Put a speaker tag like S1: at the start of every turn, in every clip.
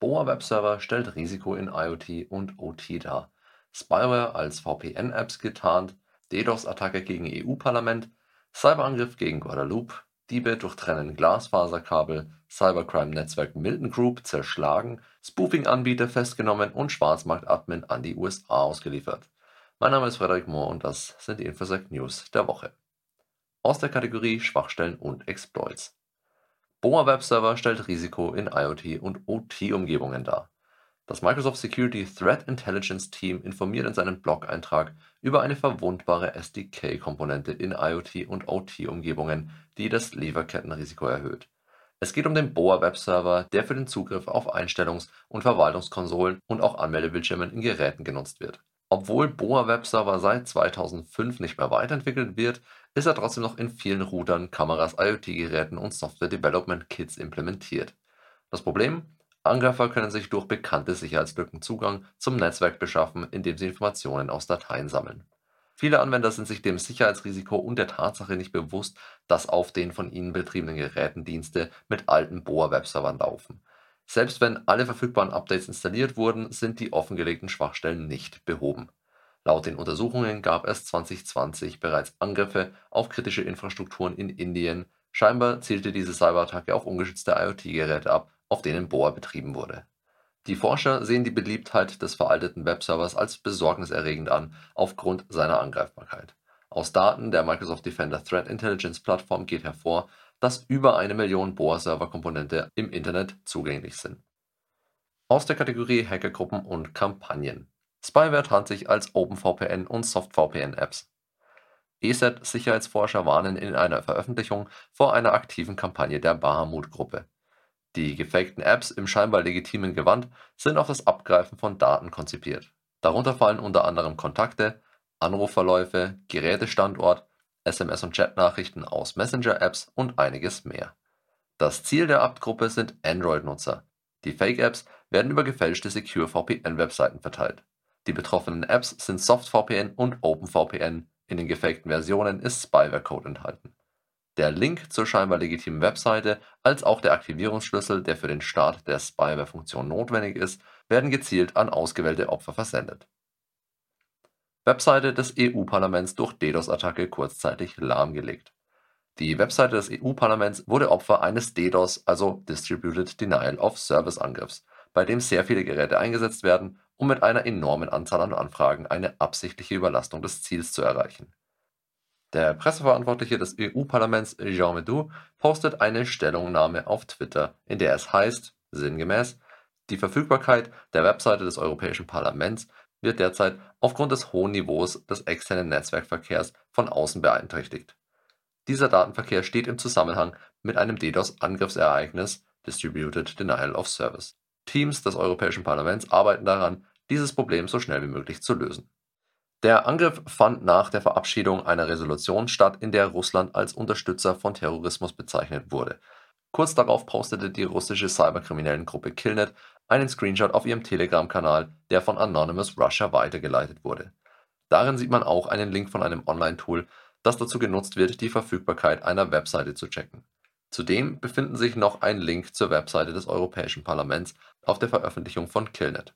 S1: BOA Webserver stellt Risiko in IoT und OT dar. Spyware als VPN-Apps getarnt, DDoS-Attacke gegen EU-Parlament, Cyberangriff gegen Guadeloupe, Diebe durchtrennen Glasfaserkabel, Cybercrime-Netzwerk Milton Group zerschlagen, Spoofing-Anbieter festgenommen und Schwarzmarkt-Admin an die USA ausgeliefert. Mein Name ist Frederik Mohr und das sind die Infosec News der Woche. Aus der Kategorie Schwachstellen und Exploits. BOA Webserver stellt Risiko in IoT und OT-Umgebungen dar. Das Microsoft Security Threat Intelligence Team informiert in seinem Blog-Eintrag über eine verwundbare SDK-Komponente in IoT und OT-Umgebungen, die das Lieferkettenrisiko erhöht. Es geht um den BOA Webserver, der für den Zugriff auf Einstellungs- und Verwaltungskonsolen und auch Anmeldebildschirmen in Geräten genutzt wird. Obwohl BOA Webserver seit 2005 nicht mehr weiterentwickelt wird, ist er trotzdem noch in vielen Routern, Kameras, IoT-Geräten und Software Development Kits implementiert. Das Problem? Angreifer können sich durch bekannte Sicherheitslücken Zugang zum Netzwerk beschaffen, indem sie Informationen aus Dateien sammeln. Viele Anwender sind sich dem Sicherheitsrisiko und der Tatsache nicht bewusst, dass auf den von ihnen betriebenen Geräten Dienste mit alten BOA-Webservern laufen. Selbst wenn alle verfügbaren Updates installiert wurden, sind die offengelegten Schwachstellen nicht behoben. Laut den Untersuchungen gab es 2020 bereits Angriffe auf kritische Infrastrukturen in Indien, scheinbar zielte diese Cyberattacke auf ungeschützte IoT-Geräte ab, auf denen Boa betrieben wurde. Die Forscher sehen die Beliebtheit des veralteten Webservers als besorgniserregend an aufgrund seiner Angreifbarkeit. Aus Daten der Microsoft Defender Threat Intelligence Plattform geht hervor, dass über eine Million Boa-Server-Komponente im Internet zugänglich sind. Aus der Kategorie Hackergruppen und Kampagnen Spyware tarnt sich als OpenVPN und SoftVPN-Apps. ESET-Sicherheitsforscher warnen in einer Veröffentlichung vor einer aktiven Kampagne der Bahamut-Gruppe. Die gefakten Apps im scheinbar legitimen Gewand sind auf das Abgreifen von Daten konzipiert. Darunter fallen unter anderem Kontakte, Anrufverläufe, Gerätestandort, SMS und Chatnachrichten aus Messenger-Apps und einiges mehr. Das Ziel der App-Gruppe sind Android-Nutzer. Die Fake-Apps werden über gefälschte Secure VPN-Webseiten verteilt die betroffenen Apps sind SoftVPN und OpenVPN, in den gefakten Versionen ist Spyware-Code enthalten. Der Link zur scheinbar legitimen Webseite als auch der Aktivierungsschlüssel, der für den Start der Spyware-Funktion notwendig ist, werden gezielt an ausgewählte Opfer versendet. Webseite des EU-Parlaments durch DDoS-Attacke kurzzeitig lahmgelegt. Die Webseite des EU-Parlaments wurde Opfer eines DDoS, also Distributed Denial of Service Angriffs, bei dem sehr viele Geräte eingesetzt werden um mit einer enormen Anzahl an Anfragen eine absichtliche Überlastung des Ziels zu erreichen. Der Presseverantwortliche des EU-Parlaments Jean Medou postet eine Stellungnahme auf Twitter, in der es heißt, sinngemäß, die Verfügbarkeit der Webseite des Europäischen Parlaments wird derzeit aufgrund des hohen Niveaus des externen Netzwerkverkehrs von außen beeinträchtigt. Dieser Datenverkehr steht im Zusammenhang mit einem DDoS-Angriffsereignis Distributed Denial of Service. Teams des Europäischen Parlaments arbeiten daran, dieses Problem so schnell wie möglich zu lösen. Der Angriff fand nach der Verabschiedung einer Resolution statt, in der Russland als Unterstützer von Terrorismus bezeichnet wurde. Kurz darauf postete die russische cyberkriminellen Gruppe Killnet einen Screenshot auf ihrem Telegram-Kanal, der von Anonymous Russia weitergeleitet wurde. Darin sieht man auch einen Link von einem Online-Tool, das dazu genutzt wird, die Verfügbarkeit einer Webseite zu checken. Zudem befinden sich noch ein Link zur Webseite des Europäischen Parlaments auf der Veröffentlichung von Killnet.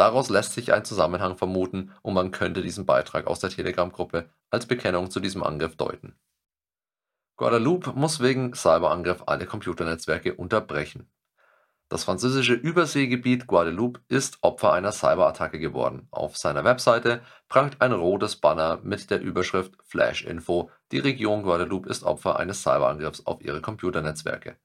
S1: Daraus lässt sich ein Zusammenhang vermuten und man könnte diesen Beitrag aus der Telegram-Gruppe als Bekennung zu diesem Angriff deuten. Guadeloupe muss wegen Cyberangriff alle Computernetzwerke unterbrechen. Das französische Überseegebiet Guadeloupe ist Opfer einer Cyberattacke geworden. Auf seiner Webseite prangt ein rotes Banner mit der Überschrift Flash Info. Die Region Guadeloupe ist Opfer eines Cyberangriffs auf ihre Computernetzwerke.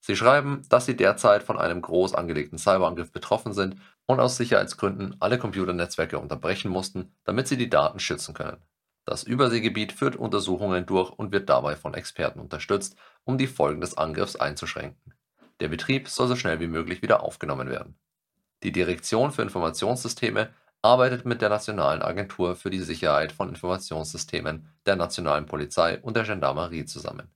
S1: Sie schreiben, dass sie derzeit von einem groß angelegten Cyberangriff betroffen sind und aus Sicherheitsgründen alle Computernetzwerke unterbrechen mussten, damit sie die Daten schützen können. Das Überseegebiet führt Untersuchungen durch und wird dabei von Experten unterstützt, um die Folgen des Angriffs einzuschränken. Der Betrieb soll so schnell wie möglich wieder aufgenommen werden. Die Direktion für Informationssysteme arbeitet mit der Nationalen Agentur für die Sicherheit von Informationssystemen, der nationalen Polizei und der Gendarmerie zusammen.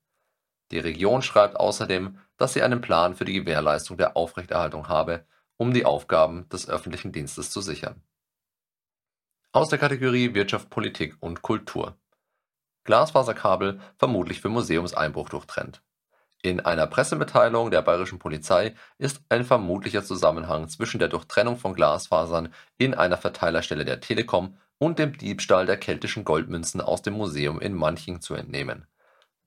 S1: Die Region schreibt außerdem, dass sie einen Plan für die Gewährleistung der Aufrechterhaltung habe, um die Aufgaben des öffentlichen Dienstes zu sichern. Aus der Kategorie Wirtschaft, Politik und Kultur. Glasfaserkabel vermutlich für Museumseinbruch durchtrennt. In einer Pressemitteilung der bayerischen Polizei ist ein vermutlicher Zusammenhang zwischen der Durchtrennung von Glasfasern in einer Verteilerstelle der Telekom und dem Diebstahl der keltischen Goldmünzen aus dem Museum in Manching zu entnehmen.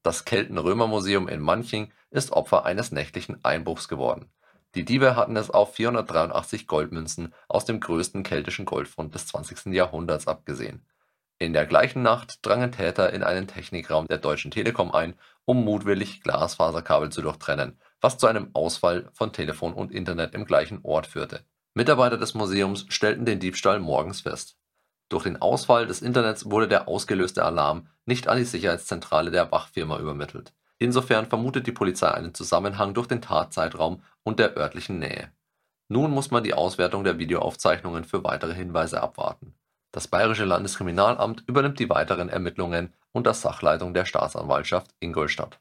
S1: Das Kelten-Römer-Museum in Manching ist Opfer eines nächtlichen Einbruchs geworden. Die Diebe hatten es auf 483 Goldmünzen aus dem größten keltischen Goldfund des 20. Jahrhunderts abgesehen. In der gleichen Nacht drangen Täter in einen Technikraum der Deutschen Telekom ein, um mutwillig Glasfaserkabel zu durchtrennen, was zu einem Ausfall von Telefon und Internet im gleichen Ort führte. Mitarbeiter des Museums stellten den Diebstahl morgens fest durch den Ausfall des Internets wurde der ausgelöste Alarm nicht an die Sicherheitszentrale der Wachfirma übermittelt. Insofern vermutet die Polizei einen Zusammenhang durch den Tatzeitraum und der örtlichen Nähe. Nun muss man die Auswertung der Videoaufzeichnungen für weitere Hinweise abwarten. Das Bayerische Landeskriminalamt übernimmt die weiteren Ermittlungen unter Sachleitung der Staatsanwaltschaft Ingolstadt.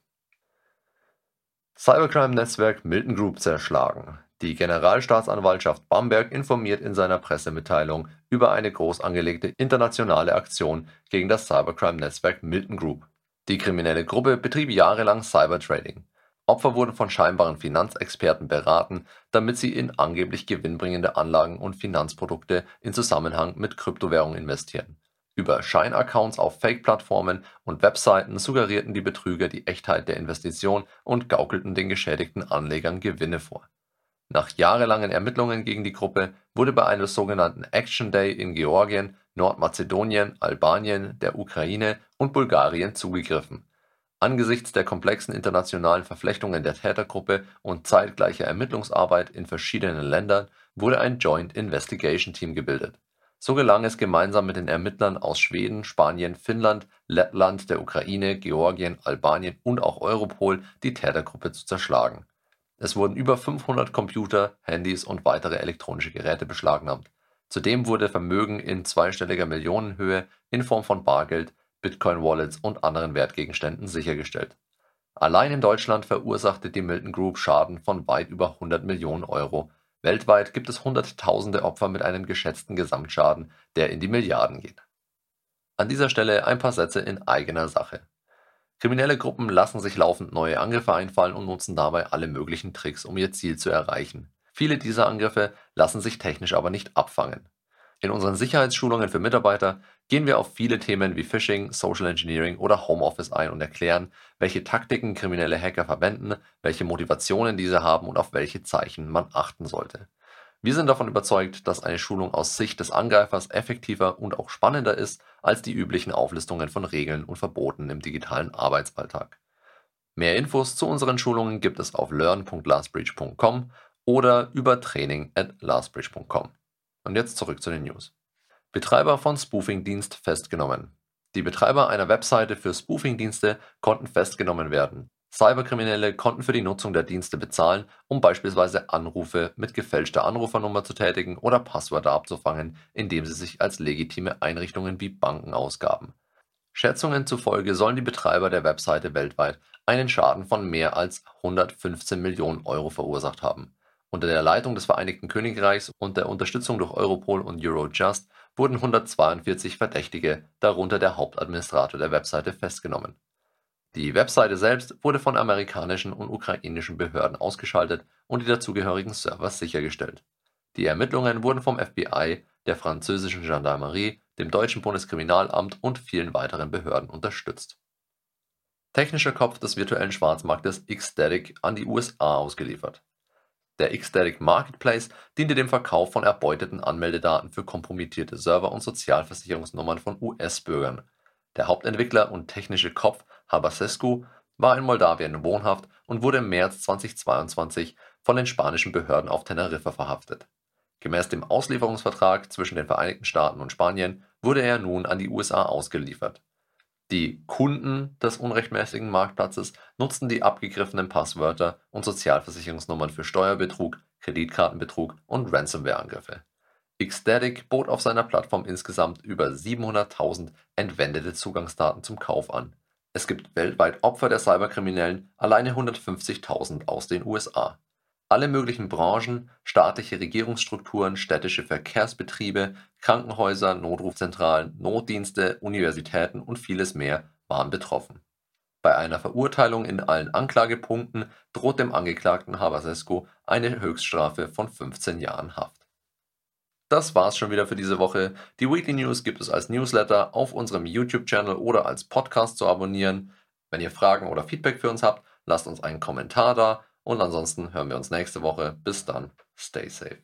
S1: Cybercrime-Netzwerk Milton Group zerschlagen die Generalstaatsanwaltschaft Bamberg informiert in seiner Pressemitteilung über eine groß angelegte internationale Aktion gegen das Cybercrime-Netzwerk Milton Group. Die kriminelle Gruppe betrieb jahrelang Cybertrading. Opfer wurden von scheinbaren Finanzexperten beraten, damit sie in angeblich gewinnbringende Anlagen und Finanzprodukte in Zusammenhang mit Kryptowährungen investieren. Über Scheinaccounts auf Fake-Plattformen und Webseiten suggerierten die Betrüger die Echtheit der Investition und gaukelten den geschädigten Anlegern Gewinne vor nach jahrelangen Ermittlungen gegen die Gruppe wurde bei einem sogenannten Action Day in Georgien, Nordmazedonien, Albanien, der Ukraine und Bulgarien zugegriffen. Angesichts der komplexen internationalen Verflechtungen der Tätergruppe und zeitgleicher Ermittlungsarbeit in verschiedenen Ländern wurde ein Joint Investigation Team gebildet. So gelang es gemeinsam mit den Ermittlern aus Schweden, Spanien, Finnland, Lettland, der Ukraine, Georgien, Albanien und auch Europol, die Tätergruppe zu zerschlagen es wurden über 500 Computer, Handys und weitere elektronische Geräte beschlagnahmt. Zudem wurde Vermögen in zweistelliger Millionenhöhe in Form von Bargeld, Bitcoin-Wallets und anderen Wertgegenständen sichergestellt. Allein in Deutschland verursachte die Milton Group Schaden von weit über 100 Millionen Euro. Weltweit gibt es Hunderttausende Opfer mit einem geschätzten Gesamtschaden, der in die Milliarden geht. An dieser Stelle ein paar Sätze in eigener Sache Kriminelle Gruppen lassen sich laufend neue Angriffe einfallen und nutzen dabei alle möglichen Tricks, um ihr Ziel zu erreichen. Viele dieser Angriffe lassen sich technisch aber nicht abfangen. In unseren Sicherheitsschulungen für Mitarbeiter gehen wir auf viele Themen wie Phishing, Social Engineering oder Homeoffice ein und erklären, welche Taktiken kriminelle Hacker verwenden, welche Motivationen diese haben und auf welche Zeichen man achten sollte. Wir sind davon überzeugt, dass eine Schulung aus Sicht des Angreifers effektiver und auch spannender ist als die üblichen Auflistungen von Regeln und Verboten im digitalen Arbeitsalltag. Mehr Infos zu unseren Schulungen gibt es auf learn.lastbreach.com oder über training@lastbreach.com. Und jetzt zurück zu den News. Betreiber von Spoofing-Dienst festgenommen. Die Betreiber einer Webseite für Spoofing-Dienste konnten festgenommen werden. Cyberkriminelle konnten für die Nutzung der Dienste bezahlen, um beispielsweise Anrufe mit gefälschter Anrufernummer zu tätigen oder Passwörter abzufangen, indem sie sich als legitime Einrichtungen wie Banken ausgaben. Schätzungen zufolge sollen die Betreiber der Webseite weltweit einen Schaden von mehr als 115 Millionen Euro verursacht haben. Unter der Leitung des Vereinigten Königreichs und der Unterstützung durch Europol und Eurojust wurden 142 Verdächtige, darunter der Hauptadministrator der Webseite, festgenommen die Webseite selbst wurde von amerikanischen und ukrainischen Behörden ausgeschaltet und die dazugehörigen Server sichergestellt. Die Ermittlungen wurden vom FBI, der französischen Gendarmerie, dem deutschen Bundeskriminalamt und vielen weiteren Behörden unterstützt. Technischer Kopf des virtuellen Schwarzmarktes Xstatic an die USA ausgeliefert. Der Xstatic Marketplace diente dem Verkauf von erbeuteten Anmeldedaten für kompromittierte Server und Sozialversicherungsnummern von US-Bürgern. Der Hauptentwickler und technische Kopf Habasescu war in Moldawien wohnhaft und wurde im März 2022 von den spanischen Behörden auf Teneriffa verhaftet. Gemäß dem Auslieferungsvertrag zwischen den Vereinigten Staaten und Spanien wurde er nun an die USA ausgeliefert. Die Kunden des unrechtmäßigen Marktplatzes nutzten die abgegriffenen Passwörter und Sozialversicherungsnummern für Steuerbetrug, Kreditkartenbetrug und Ransomware-Angriffe. Xstatic bot auf seiner Plattform insgesamt über 700.000 entwendete Zugangsdaten zum Kauf an es gibt weltweit Opfer der Cyberkriminellen alleine 150.000 aus den USA. Alle möglichen Branchen, staatliche Regierungsstrukturen, städtische Verkehrsbetriebe, Krankenhäuser, Notrufzentralen, Notdienste, Universitäten und vieles mehr waren betroffen. Bei einer Verurteilung in allen Anklagepunkten droht dem Angeklagten Habasescu eine Höchststrafe von 15 Jahren Haft. Das war's schon wieder für diese Woche. Die Weekly News gibt es als Newsletter auf unserem YouTube-Channel oder als Podcast zu abonnieren. Wenn ihr Fragen oder Feedback für uns habt, lasst uns einen Kommentar da und ansonsten hören wir uns nächste Woche. Bis dann, stay safe.